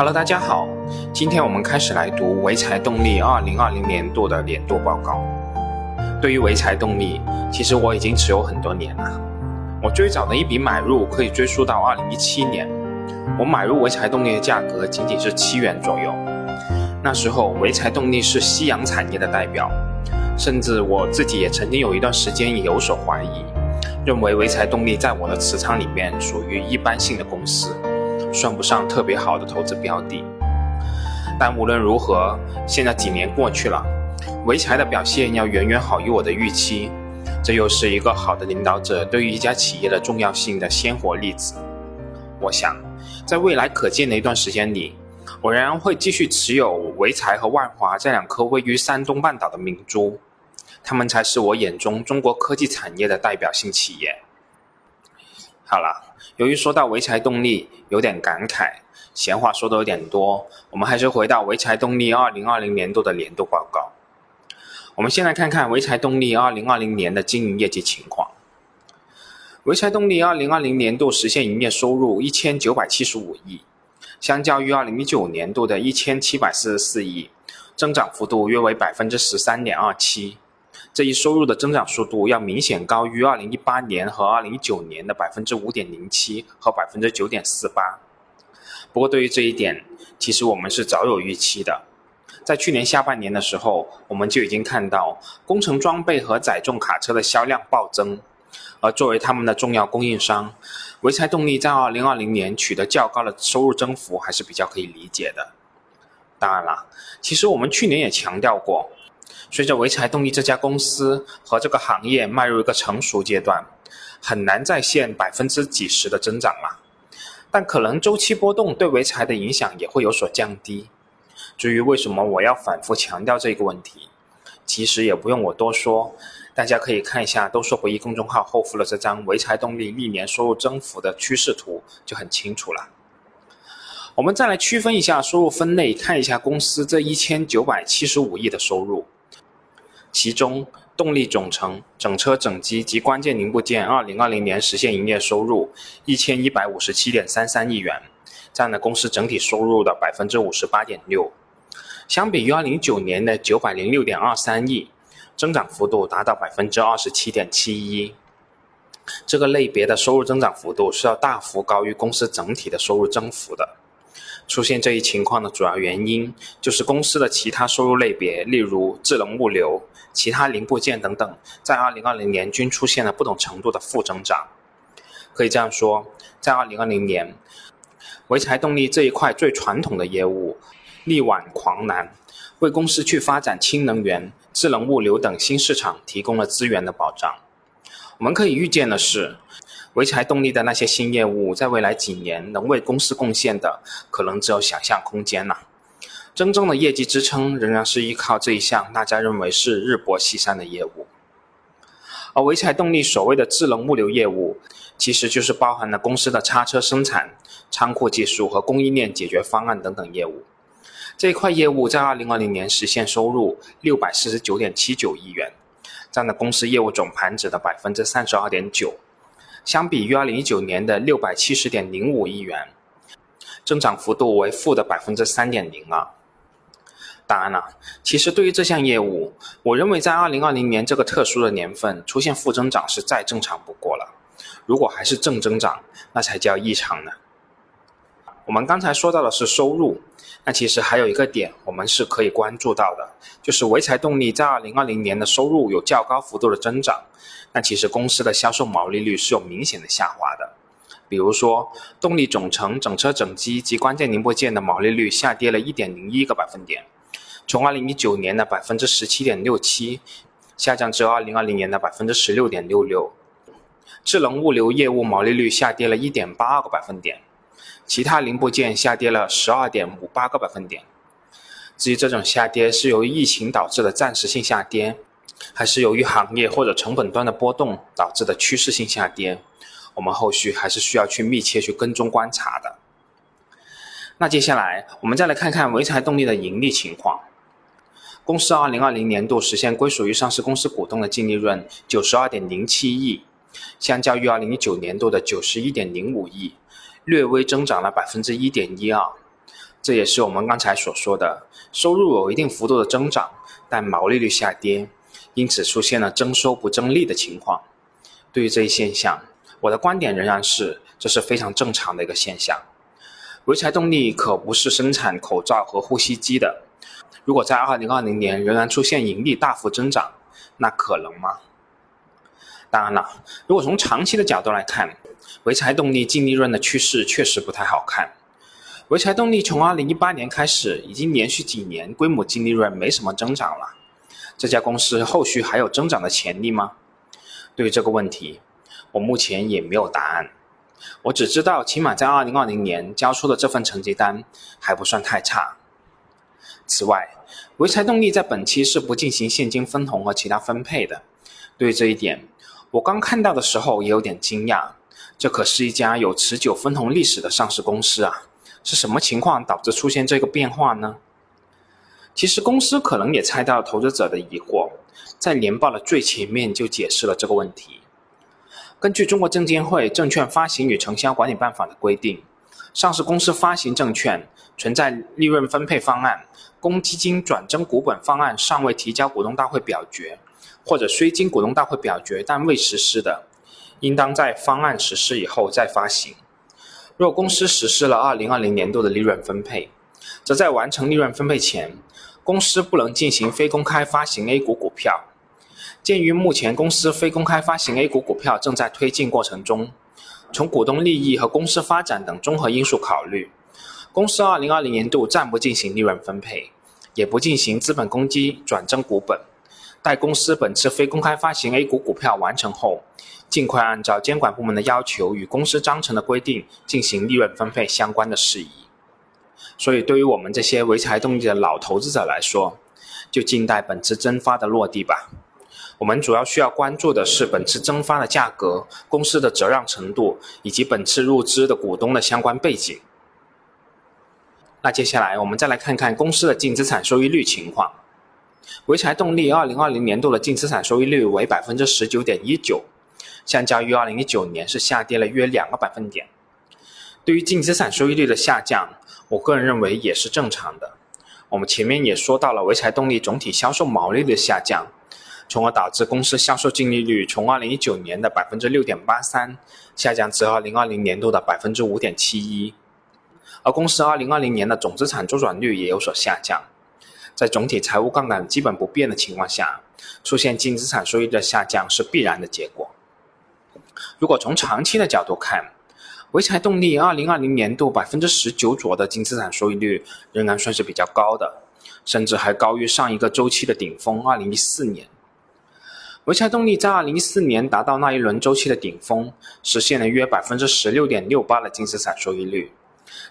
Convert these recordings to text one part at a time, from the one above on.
Hello，大家好，今天我们开始来读潍柴动力二零二零年度的年度报告。对于潍柴动力，其实我已经持有很多年了。我最早的一笔买入可以追溯到二零一七年，我买入潍柴动力的价格仅仅是七元左右。那时候潍柴动力是夕阳产业的代表，甚至我自己也曾经有一段时间有所怀疑，认为潍柴动力在我的持仓里面属于一般性的公司。算不上特别好的投资标的，但无论如何，现在几年过去了，潍柴的表现要远远好于我的预期，这又是一个好的领导者对于一家企业的重要性的鲜活例子。我想，在未来可见的一段时间里，我仍然会继续持有潍柴和万华这两颗位于山东半岛的明珠，他们才是我眼中中国科技产业的代表性企业。好了。由于说到潍柴动力有点感慨，闲话说的有点多，我们还是回到潍柴动力二零二零年度的年度报告。我们先来看看潍柴动力二零二零年的经营业绩情况。潍柴动力二零二零年度实现营业收入一千九百七十五亿，相较于二零一九年度的一千七百四十四亿，增长幅度约为百分之十三点二七。这一收入的增长速度要明显高于二零一八年和二零一九年的百分之五点零七和百分之九点四八。不过，对于这一点，其实我们是早有预期的。在去年下半年的时候，我们就已经看到工程装备和载重卡车的销量暴增，而作为他们的重要供应商，潍柴动力在二零二零年取得较高的收入增幅还是比较可以理解的。当然了，其实我们去年也强调过。随着潍柴动力这家公司和这个行业迈入一个成熟阶段，很难再现百分之几十的增长了。但可能周期波动对潍柴的影响也会有所降低。至于为什么我要反复强调这个问题，其实也不用我多说，大家可以看一下“都说回忆”公众号后附的这张潍柴动力历年收入增幅的趋势图就很清楚了。我们再来区分一下收入分类，看一下公司这一千九百七十五亿的收入。其中，动力总成、整车整机及关键零部件，二零二零年实现营业收入一千一百五十七点三三亿元，占了公司整体收入的百分之五十八点六。相比于二零一九年的九百零六点二三亿，增长幅度达到百分之二十七点七一。这个类别的收入增长幅度是要大幅高于公司整体的收入增幅的。出现这一情况的主要原因，就是公司的其他收入类别，例如智能物流、其他零部件等等，在2020年均出现了不同程度的负增长。可以这样说，在2020年，潍柴动力这一块最传统的业务力挽狂澜，为公司去发展氢能源、智能物流等新市场提供了资源的保障。我们可以预见的是。潍柴动力的那些新业务，在未来几年能为公司贡献的，可能只有想象空间了。真正的业绩支撑，仍然是依靠这一项大家认为是日薄西山的业务。而潍柴动力所谓的智能物流业务，其实就是包含了公司的叉车生产、仓库技术和供应链解决方案等等业务。这一块业务在2020年实现收入649.79亿元，占了公司业务总盘子的32.9%。相比于二零一九年的六百七十点零五亿元，增长幅度为负的百分之三点零二。当然了，其实对于这项业务，我认为在二零二零年这个特殊的年份出现负增长是再正常不过了。如果还是正增长，那才叫异常呢。我们刚才说到的是收入，那其实还有一个点我们是可以关注到的，就是潍柴动力在二零二零年的收入有较高幅度的增长，那其实公司的销售毛利率是有明显的下滑的。比如说，动力总成、整车整机及关键零部件的毛利率下跌了一点零一个百分点，从二零一九年的百分之十七点六七下降至二零二零年的百分之十六点六六。智能物流业务毛利率下跌了一点八二个百分点。其他零部件下跌了十二点五八个百分点。至于这种下跌是由于疫情导致的暂时性下跌，还是由于行业或者成本端的波动导致的趋势性下跌，我们后续还是需要去密切去跟踪观察的。那接下来我们再来看看潍柴动力的盈利情况。公司二零二零年度实现归属于上市公司股东的净利润九十二点零七亿，相较于二零一九年度的九十一点零五亿。略微增长了百分之一点一二，这也是我们刚才所说的，收入有一定幅度的增长，但毛利率下跌，因此出现了增收不增利的情况。对于这一现象，我的观点仍然是这是非常正常的一个现象。潍柴动力可不是生产口罩和呼吸机的，如果在2020年仍然出现盈利大幅增长，那可能吗？当然了，如果从长期的角度来看，潍柴动力净利润的趋势确实不太好看。潍柴动力从2018年开始，已经连续几年规模净利润没什么增长了。这家公司后续还有增长的潜力吗？对于这个问题，我目前也没有答案。我只知道，起码在2020年交出的这份成绩单还不算太差。此外，潍柴动力在本期是不进行现金分红和其他分配的。对于这一点，我刚看到的时候也有点惊讶。这可是一家有持久分红历史的上市公司啊！是什么情况导致出现这个变化呢？其实公司可能也猜到了投资者的疑惑，在年报的最前面就解释了这个问题。根据中国证监会《证券发行与承销管理办法》的规定，上市公司发行证券存在利润分配方案、公积金转增股本方案尚未提交股东大会表决，或者虽经股东大会表决但未实施的，应当在方案实施以后再发行。若公司实施了2020年度的利润分配，则在完成利润分配前，公司不能进行非公开发行 A 股股票。鉴于目前公司非公开发行 A 股股票正在推进过程中，从股东利益和公司发展等综合因素考虑，公司2020年度暂不进行利润分配，也不进行资本公积转增股本。待公司本次非公开发行 A 股股票完成后，尽快按照监管部门的要求与公司章程的规定进行利润分配相关的事宜。所以，对于我们这些潍柴动力的老投资者来说，就静待本次增发的落地吧。我们主要需要关注的是本次增发的价格、公司的折让程度以及本次入资的股东的相关背景。那接下来我们再来看看公司的净资产收益率情况。潍柴动力2020年度的净资产收益率为百分之十九点一九。相较于2019年是下跌了约两个百分点。对于净资产收益率的下降，我个人认为也是正常的。我们前面也说到了潍柴动力总体销售毛利率下降，从而导致公司销售净利率从2019年的百分之六点八三下降至2020年度的百分之五点七一，而公司2020年的总资产周转率也有所下降。在总体财务杠杆基本不变的情况下，出现净资产收益率的下降是必然的结果。如果从长期的角度看，潍柴动力2020年度百分之十九左右的净资产收益率仍然算是比较高的，甚至还高于上一个周期的顶峰2014年。潍柴动力在2014年达到那一轮周期的顶峰，实现了约百分之十六点六八的净资产收益率。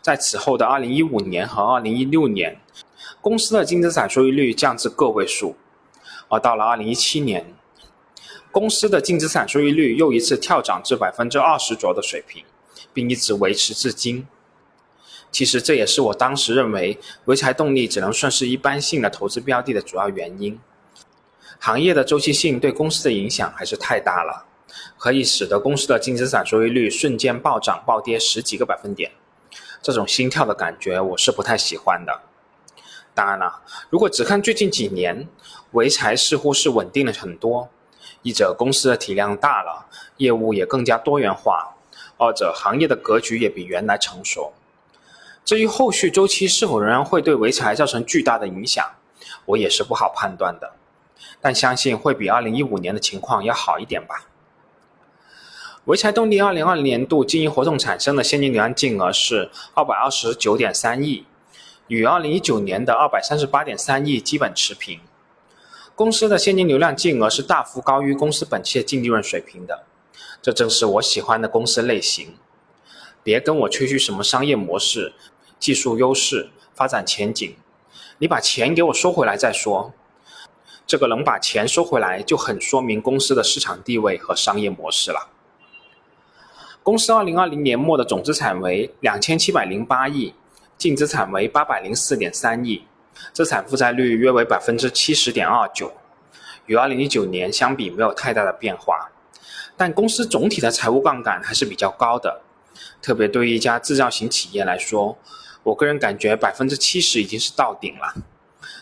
在此后的2015年和2016年，公司的净资产收益率降至个位数，而到了2017年。公司的净资产收益率又一次跳涨至百分之二十左右的水平，并一直维持至今。其实这也是我当时认为潍柴动力只能算是一般性的投资标的的主要原因。行业的周期性对公司的影响还是太大了，可以使得公司的净资产收益率瞬间暴涨暴跌十几个百分点。这种心跳的感觉我是不太喜欢的。当然了，如果只看最近几年，潍柴似乎是稳定了很多。一者公司的体量大了，业务也更加多元化；二者行业的格局也比原来成熟。至于后续周期是否仍然会对潍柴造成巨大的影响，我也是不好判断的。但相信会比2015年的情况要好一点吧。潍柴动力2020年度经营活动产生的现金流量净额是229.3亿，与2019年的238.3亿基本持平。公司的现金流量净额是大幅高于公司本期的净利润水平的，这正是我喜欢的公司类型。别跟我吹嘘什么商业模式、技术优势、发展前景，你把钱给我收回来再说。这个能把钱收回来，就很说明公司的市场地位和商业模式了。公司二零二零年末的总资产为两千七百零八亿，净资产为八百零四点三亿。资产负债率约为百分之七十点二九，与二零一九年相比没有太大的变化，但公司总体的财务杠杆还是比较高的。特别对于一家制造型企业来说，我个人感觉百分之七十已经是到顶了。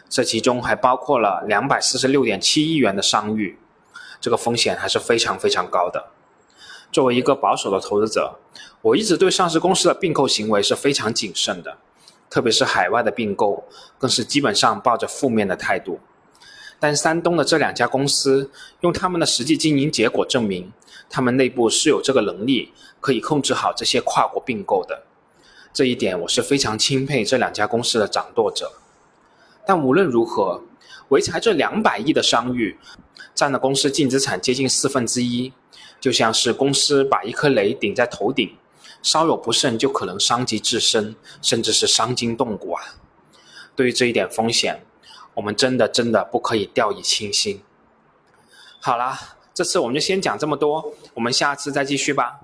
这其中还包括了两百四十六点七亿元的商誉，这个风险还是非常非常高的。作为一个保守的投资者，我一直对上市公司的并购行为是非常谨慎的，特别是海外的并购，更是基本上抱着负面的态度。但山东的这两家公司用他们的实际经营结果证明，他们内部是有这个能力可以控制好这些跨国并购的。这一点我是非常钦佩这两家公司的掌舵者。但无论如何，潍柴这两百亿的商誉，占了公司净资产接近四分之一，就像是公司把一颗雷顶在头顶，稍有不慎就可能伤及自身，甚至是伤筋动骨啊！对于这一点风险，我们真的真的不可以掉以轻心。好啦，这次我们就先讲这么多，我们下次再继续吧。